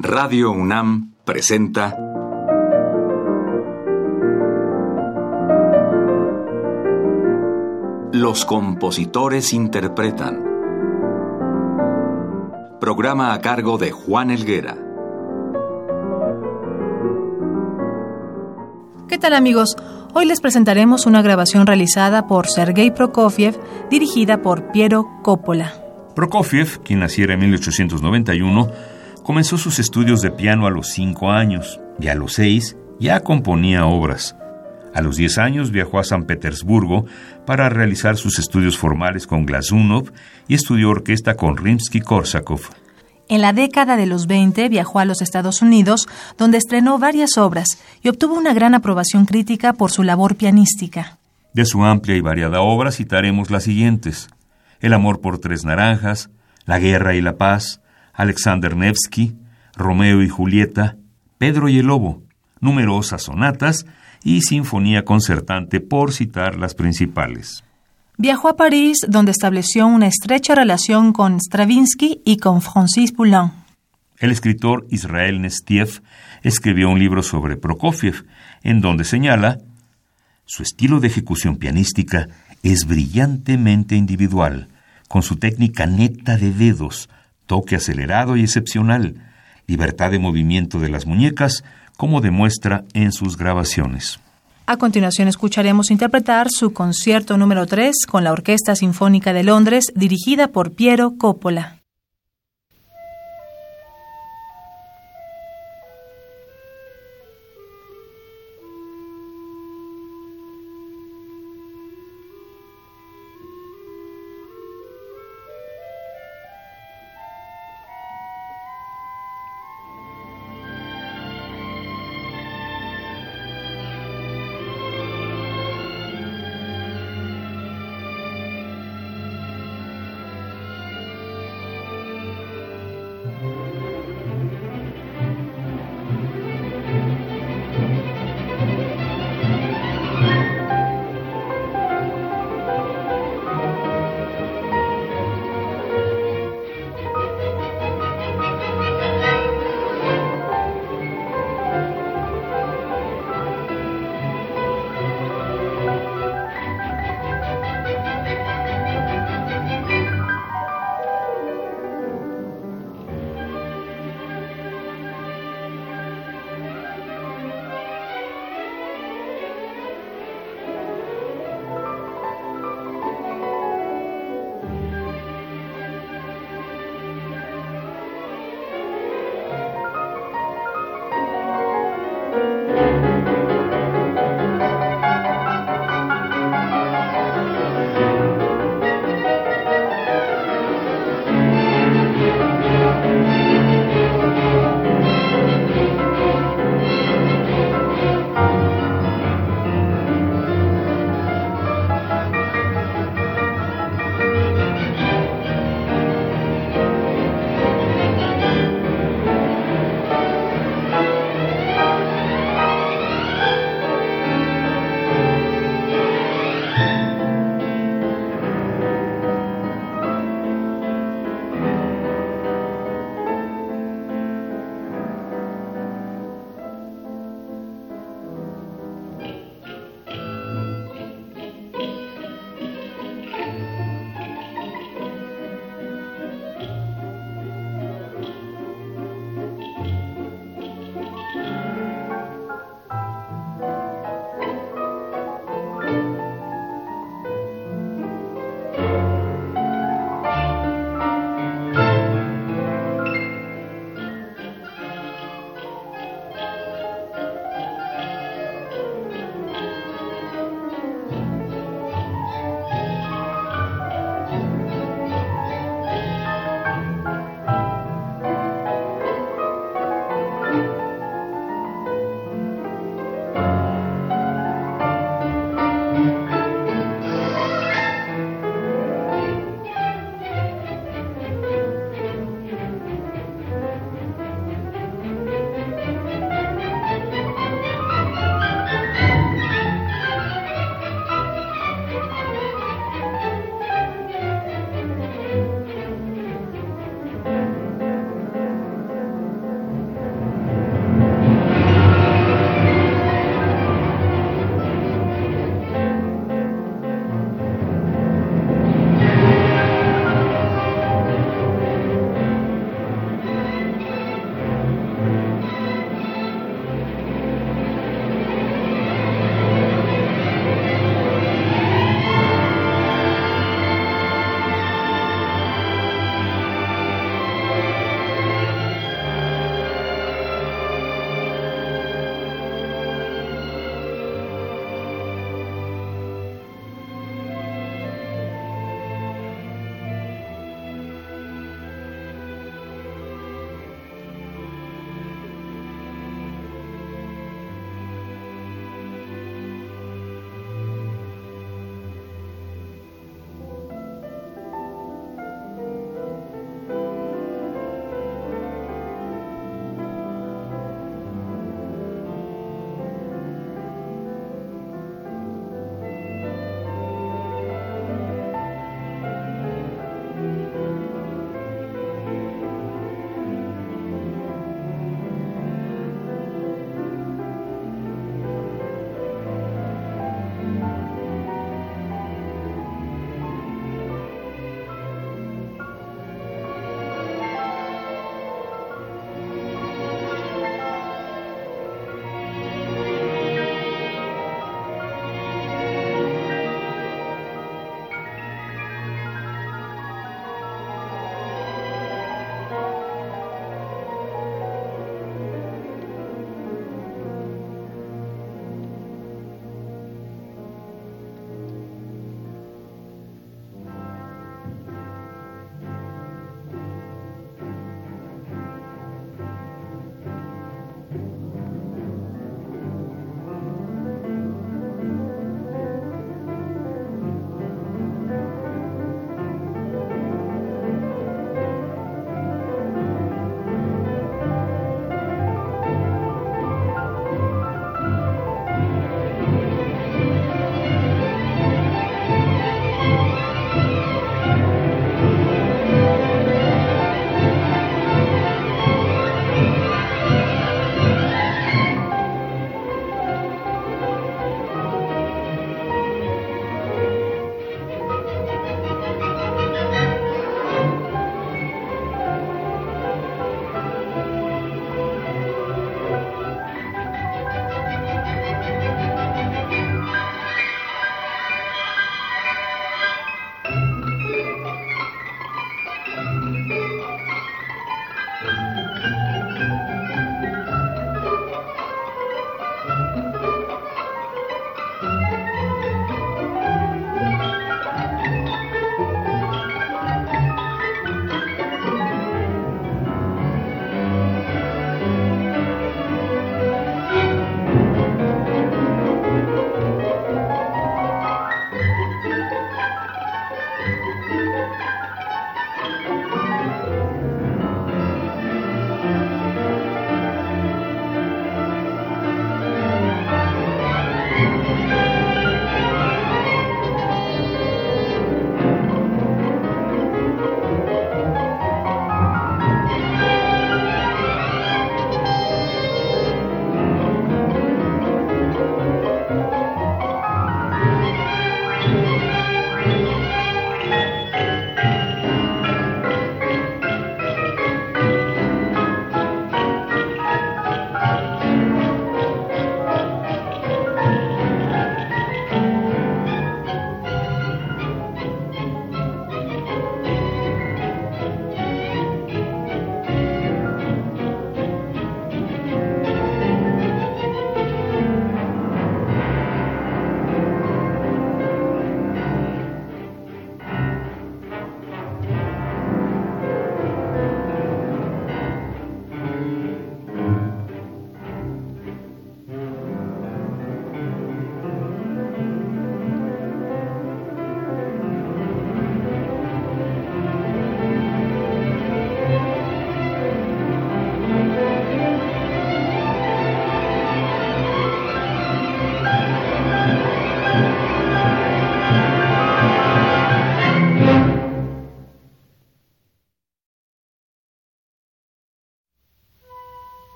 Radio UNAM presenta Los compositores interpretan. Programa a cargo de Juan Elguera. ¿Qué tal amigos? Hoy les presentaremos una grabación realizada por Sergei Prokofiev, dirigida por Piero Coppola. Prokofiev, quien naciera en 1891, comenzó sus estudios de piano a los cinco años y a los seis ya componía obras. A los 10 años viajó a San Petersburgo para realizar sus estudios formales con Glazunov y estudió orquesta con Rimsky-Korsakov. En la década de los 20 viajó a los Estados Unidos, donde estrenó varias obras y obtuvo una gran aprobación crítica por su labor pianística. De su amplia y variada obra citaremos las siguientes: El amor por tres naranjas, La guerra y la paz, Alexander Nevsky, Romeo y Julieta, Pedro y el Lobo, numerosas sonatas y sinfonía concertante, por citar las principales. Viajó a París, donde estableció una estrecha relación con Stravinsky y con Francis Poulenc. El escritor Israel Nestiev escribió un libro sobre Prokofiev, en donde señala su estilo de ejecución pianística es brillantemente individual, con su técnica neta de dedos, toque acelerado y excepcional, libertad de movimiento de las muñecas, como demuestra en sus grabaciones. A continuación escucharemos interpretar su concierto número 3 con la Orquesta Sinfónica de Londres dirigida por Piero Coppola.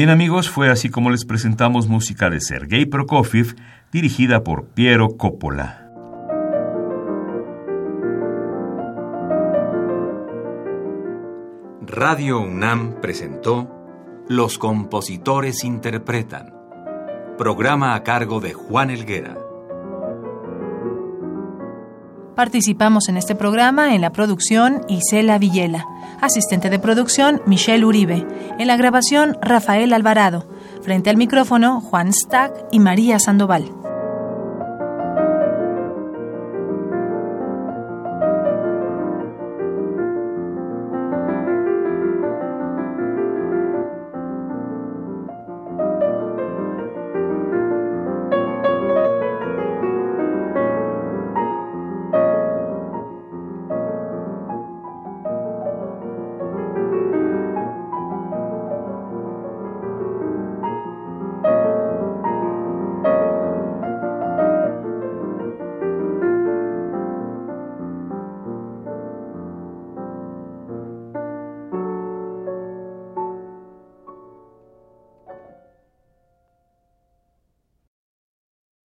Bien amigos, fue así como les presentamos música de Sergei Prokofiev, dirigida por Piero Coppola. Radio UNAM presentó Los compositores interpretan, programa a cargo de Juan Elguera. Participamos en este programa en la producción Isela Villela, asistente de producción Michelle Uribe, en la grabación Rafael Alvarado, frente al micrófono Juan Stack y María Sandoval.